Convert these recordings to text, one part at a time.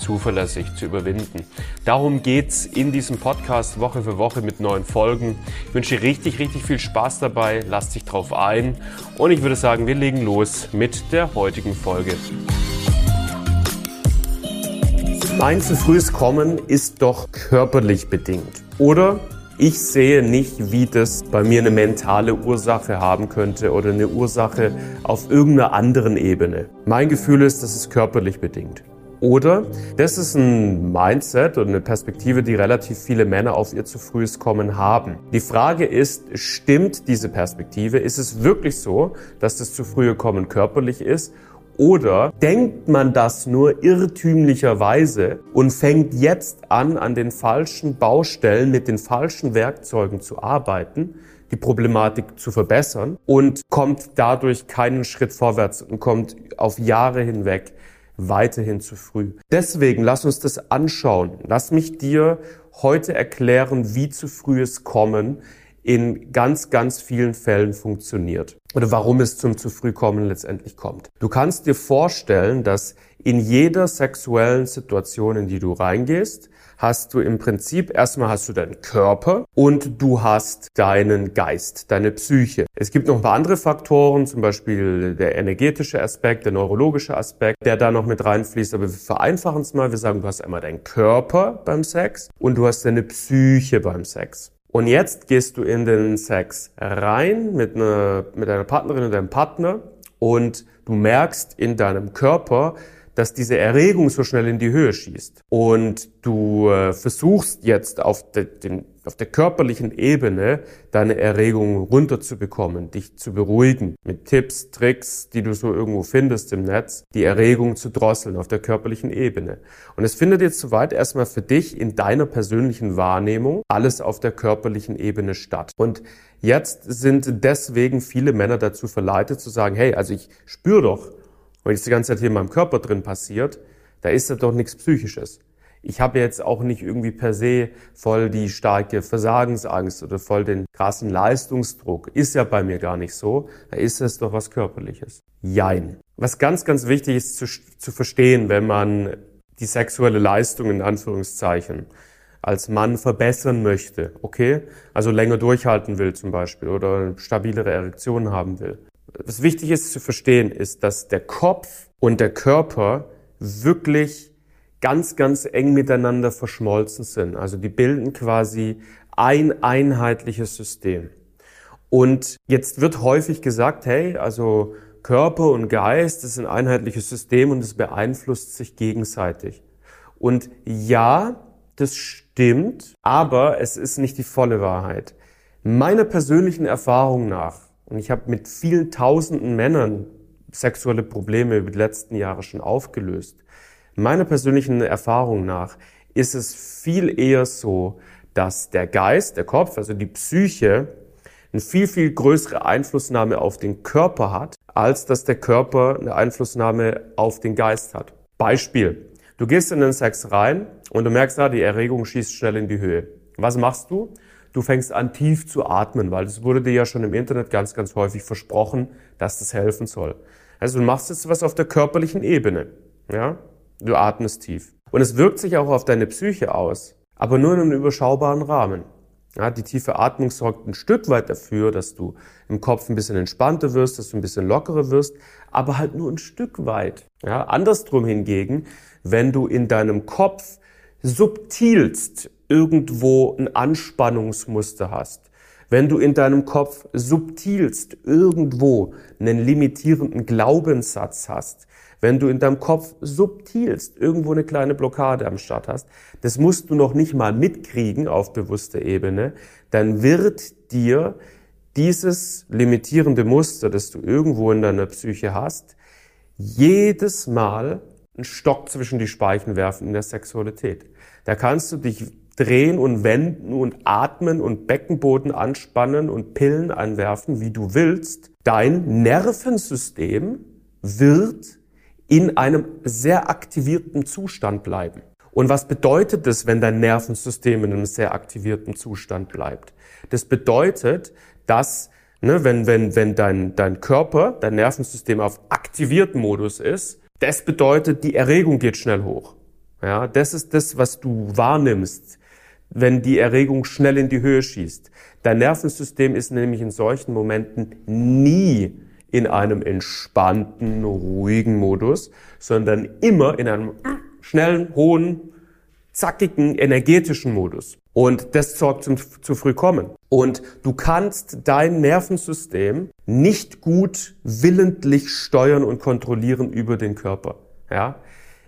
zuverlässig zu überwinden. Darum geht's in diesem Podcast Woche für Woche mit neuen Folgen. Ich wünsche dir richtig, richtig viel Spaß dabei. Lass dich drauf ein. Und ich würde sagen, wir legen los mit der heutigen Folge. Mein zu frühes Kommen ist doch körperlich bedingt. Oder ich sehe nicht, wie das bei mir eine mentale Ursache haben könnte oder eine Ursache auf irgendeiner anderen Ebene. Mein Gefühl ist, das ist körperlich bedingt. Oder das ist ein Mindset oder eine Perspektive, die relativ viele Männer auf ihr zu frühes Kommen haben. Die Frage ist, stimmt diese Perspektive? Ist es wirklich so, dass das zu frühe Kommen körperlich ist? Oder denkt man das nur irrtümlicherweise und fängt jetzt an, an den falschen Baustellen mit den falschen Werkzeugen zu arbeiten, die Problematik zu verbessern und kommt dadurch keinen Schritt vorwärts und kommt auf Jahre hinweg weiterhin zu früh. Deswegen lass uns das anschauen. Lass mich dir heute erklären, wie zu frühes Kommen in ganz, ganz vielen Fällen funktioniert oder warum es zum zu früh kommen letztendlich kommt. Du kannst dir vorstellen, dass in jeder sexuellen Situation, in die du reingehst, hast du im Prinzip erstmal hast du deinen Körper und du hast deinen Geist, deine Psyche. Es gibt noch ein paar andere Faktoren, zum Beispiel der energetische Aspekt, der neurologische Aspekt, der da noch mit reinfließt. Aber wir vereinfachen es mal. Wir sagen, du hast einmal deinen Körper beim Sex und du hast deine Psyche beim Sex. Und jetzt gehst du in den Sex rein mit einer, mit deiner Partnerin oder deinem Partner und du merkst in deinem Körper, dass diese Erregung so schnell in die Höhe schießt. Und du äh, versuchst jetzt auf, de, den, auf der körperlichen Ebene deine Erregung runterzubekommen, dich zu beruhigen mit Tipps, Tricks, die du so irgendwo findest im Netz, die Erregung zu drosseln auf der körperlichen Ebene. Und es findet jetzt soweit erstmal für dich in deiner persönlichen Wahrnehmung alles auf der körperlichen Ebene statt. Und Jetzt sind deswegen viele Männer dazu verleitet zu sagen, hey, also ich spüre doch, wenn das die ganze Zeit hier in meinem Körper drin passiert, da ist das doch nichts Psychisches. Ich habe jetzt auch nicht irgendwie per se voll die starke Versagensangst oder voll den krassen Leistungsdruck. Ist ja bei mir gar nicht so. Da ist es doch was Körperliches. Jein. Was ganz, ganz wichtig ist zu, zu verstehen, wenn man die sexuelle Leistung in Anführungszeichen als Mann verbessern möchte, okay? Also länger durchhalten will zum Beispiel oder stabilere Erektionen haben will. Was wichtig ist zu verstehen, ist, dass der Kopf und der Körper wirklich ganz, ganz eng miteinander verschmolzen sind. Also die bilden quasi ein einheitliches System. Und jetzt wird häufig gesagt, hey, also Körper und Geist ist ein einheitliches System und es beeinflusst sich gegenseitig. Und ja, das stimmt, aber es ist nicht die volle Wahrheit. Meiner persönlichen Erfahrung nach und ich habe mit vielen tausenden Männern sexuelle Probleme über die letzten Jahre schon aufgelöst. Meiner persönlichen Erfahrung nach ist es viel eher so, dass der Geist, der Kopf, also die Psyche, eine viel, viel größere Einflussnahme auf den Körper hat, als dass der Körper eine Einflussnahme auf den Geist hat. Beispiel. Du gehst in den Sex rein und du merkst, ah, die Erregung schießt schnell in die Höhe. Was machst du? du fängst an tief zu atmen, weil es wurde dir ja schon im Internet ganz, ganz häufig versprochen, dass das helfen soll. Also du machst jetzt was auf der körperlichen Ebene, ja? Du atmest tief. Und es wirkt sich auch auf deine Psyche aus, aber nur in einem überschaubaren Rahmen. Ja, die tiefe Atmung sorgt ein Stück weit dafür, dass du im Kopf ein bisschen entspannter wirst, dass du ein bisschen lockerer wirst, aber halt nur ein Stück weit. Ja, andersrum hingegen, wenn du in deinem Kopf subtilst irgendwo ein Anspannungsmuster hast, wenn du in deinem Kopf subtilst irgendwo einen limitierenden Glaubenssatz hast, wenn du in deinem Kopf subtilst irgendwo eine kleine Blockade am Start hast, das musst du noch nicht mal mitkriegen auf bewusster Ebene, dann wird dir dieses limitierende Muster, das du irgendwo in deiner Psyche hast, jedes Mal einen Stock zwischen die Speichen werfen in der Sexualität. Da kannst du dich drehen und wenden und atmen und Beckenboden anspannen und Pillen anwerfen, wie du willst. Dein Nervensystem wird in einem sehr aktivierten Zustand bleiben. Und was bedeutet das, wenn dein Nervensystem in einem sehr aktivierten Zustand bleibt? Das bedeutet, dass ne, wenn, wenn, wenn dein, dein Körper, dein Nervensystem auf aktivierten Modus ist, das bedeutet, die Erregung geht schnell hoch. Ja, das ist das, was du wahrnimmst, wenn die Erregung schnell in die Höhe schießt. Dein Nervensystem ist nämlich in solchen Momenten nie in einem entspannten, ruhigen Modus, sondern immer in einem schnellen, hohen, zackigen, energetischen Modus. Und das sorgt zum zu früh kommen. Und du kannst dein Nervensystem nicht gut willentlich steuern und kontrollieren über den Körper. Ja?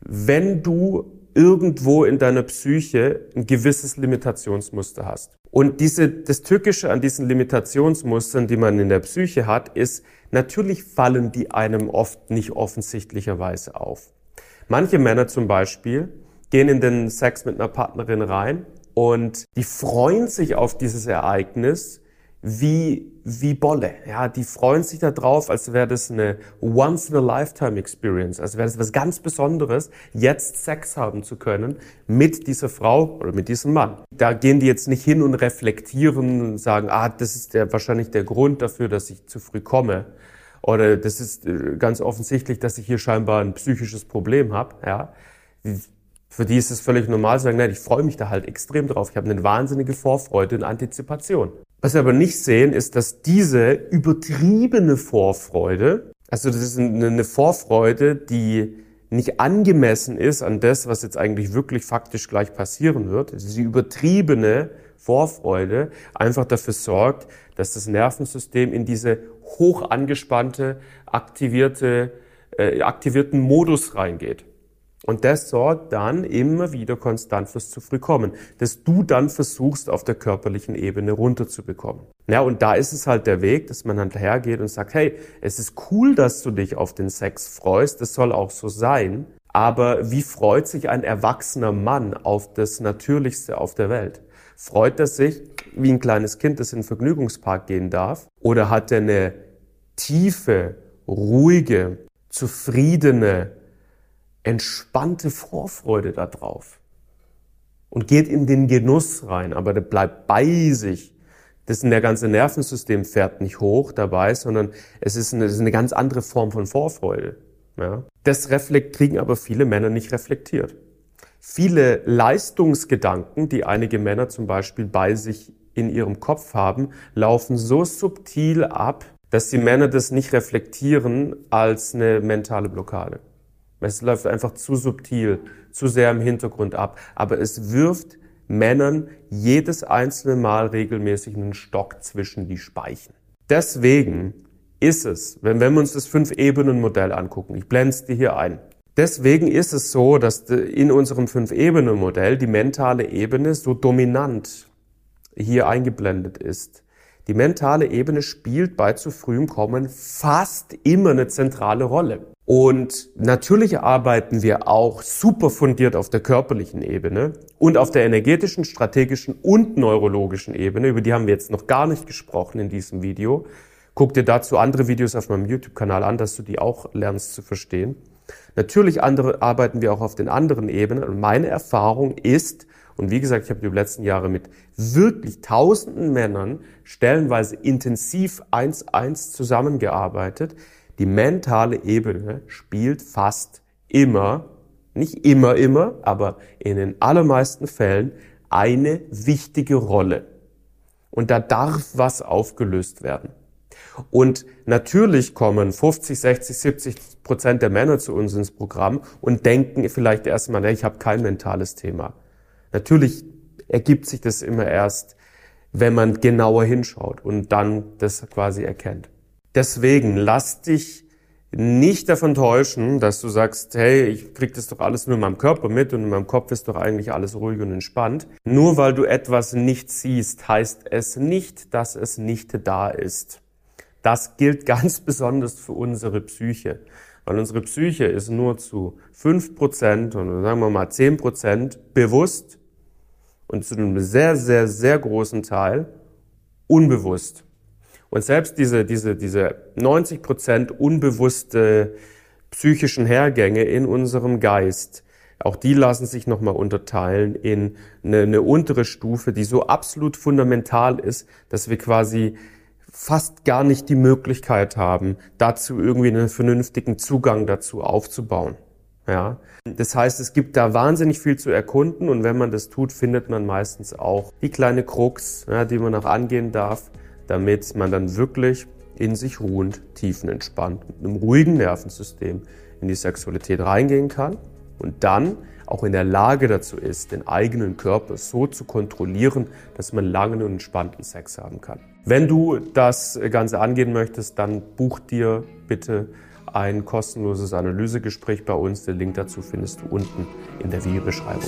Wenn du irgendwo in deiner Psyche ein gewisses Limitationsmuster hast. Und diese, das Tückische an diesen Limitationsmustern, die man in der Psyche hat, ist, natürlich fallen die einem oft nicht offensichtlicherweise auf. Manche Männer zum Beispiel gehen in den Sex mit einer Partnerin rein und die freuen sich auf dieses Ereignis wie, wie Bolle. Ja, die freuen sich da drauf, als wäre das eine Once-in-a-Lifetime-Experience, als wäre das was ganz Besonderes, jetzt Sex haben zu können mit dieser Frau oder mit diesem Mann. Da gehen die jetzt nicht hin und reflektieren und sagen, ah, das ist der, wahrscheinlich der Grund dafür, dass ich zu früh komme. Oder das ist äh, ganz offensichtlich, dass ich hier scheinbar ein psychisches Problem habe. Ja, für die ist es völlig normal zu sagen, nein, ich freue mich da halt extrem drauf. Ich habe eine wahnsinnige Vorfreude und Antizipation. Was wir aber nicht sehen, ist, dass diese übertriebene Vorfreude, also das ist eine Vorfreude, die nicht angemessen ist an das, was jetzt eigentlich wirklich faktisch gleich passieren wird. Also diese übertriebene Vorfreude einfach dafür sorgt, dass das Nervensystem in diese hoch angespannte, aktivierte, äh, aktivierten Modus reingeht. Und das sorgt dann immer wieder konstant fürs zu früh kommen, dass du dann versuchst, auf der körperlichen Ebene runterzubekommen. Ja, und da ist es halt der Weg, dass man dann hergeht und sagt, hey, es ist cool, dass du dich auf den Sex freust, das soll auch so sein, aber wie freut sich ein erwachsener Mann auf das Natürlichste auf der Welt? Freut er sich wie ein kleines Kind, das in den Vergnügungspark gehen darf? Oder hat er eine tiefe, ruhige, zufriedene, entspannte Vorfreude darauf und geht in den Genuss rein, aber der bleibt bei sich. Das der ganze Nervensystem fährt nicht hoch dabei, sondern es ist eine, ist eine ganz andere Form von Vorfreude. Ja? Das reflekt, kriegen aber viele Männer nicht reflektiert. Viele Leistungsgedanken, die einige Männer zum Beispiel bei sich in ihrem Kopf haben, laufen so subtil ab, dass die Männer das nicht reflektieren als eine mentale Blockade. Es läuft einfach zu subtil, zu sehr im Hintergrund ab. Aber es wirft Männern jedes einzelne Mal regelmäßig einen Stock zwischen die Speichen. Deswegen ist es, wenn, wenn wir uns das Fünf-Ebenen-Modell angucken, ich blende es dir hier ein, deswegen ist es so, dass in unserem Fünf-Ebenen-Modell die mentale Ebene so dominant hier eingeblendet ist. Die mentale Ebene spielt bei zu frühem Kommen fast immer eine zentrale Rolle. Und natürlich arbeiten wir auch super fundiert auf der körperlichen Ebene und auf der energetischen, strategischen und neurologischen Ebene. Über die haben wir jetzt noch gar nicht gesprochen in diesem Video. Guck dir dazu andere Videos auf meinem YouTube-Kanal an, dass du die auch lernst zu verstehen. Natürlich andere, arbeiten wir auch auf den anderen Ebenen. Und meine Erfahrung ist, und wie gesagt, ich habe die letzten Jahre mit wirklich tausenden Männern stellenweise intensiv eins eins zusammengearbeitet, die mentale Ebene spielt fast immer, nicht immer, immer, aber in den allermeisten Fällen eine wichtige Rolle. Und da darf was aufgelöst werden. Und natürlich kommen 50, 60, 70 Prozent der Männer zu uns ins Programm und denken vielleicht erstmal, ich habe kein mentales Thema. Natürlich ergibt sich das immer erst, wenn man genauer hinschaut und dann das quasi erkennt. Deswegen lass dich nicht davon täuschen, dass du sagst, hey, ich krieg das doch alles nur in meinem Körper mit und in meinem Kopf ist doch eigentlich alles ruhig und entspannt. Nur weil du etwas nicht siehst, heißt es nicht, dass es nicht da ist. Das gilt ganz besonders für unsere Psyche. Weil unsere Psyche ist nur zu fünf Prozent oder sagen wir mal zehn Prozent bewusst und zu einem sehr, sehr, sehr großen Teil unbewusst. Und selbst diese, diese, diese 90 Prozent unbewusste psychischen Hergänge in unserem Geist, auch die lassen sich nochmal unterteilen in eine, eine untere Stufe, die so absolut fundamental ist, dass wir quasi fast gar nicht die Möglichkeit haben, dazu irgendwie einen vernünftigen Zugang dazu aufzubauen. Ja, das heißt, es gibt da wahnsinnig viel zu erkunden und wenn man das tut, findet man meistens auch die kleine Krux, ja, die man auch angehen darf, damit man dann wirklich in sich ruhend, tiefenentspannt, mit einem ruhigen Nervensystem in die Sexualität reingehen kann und dann auch in der Lage dazu ist, den eigenen Körper so zu kontrollieren, dass man langen und entspannten Sex haben kann. Wenn du das Ganze angehen möchtest, dann buch dir bitte ein kostenloses Analysegespräch bei uns. Den Link dazu findest du unten in der Videobeschreibung.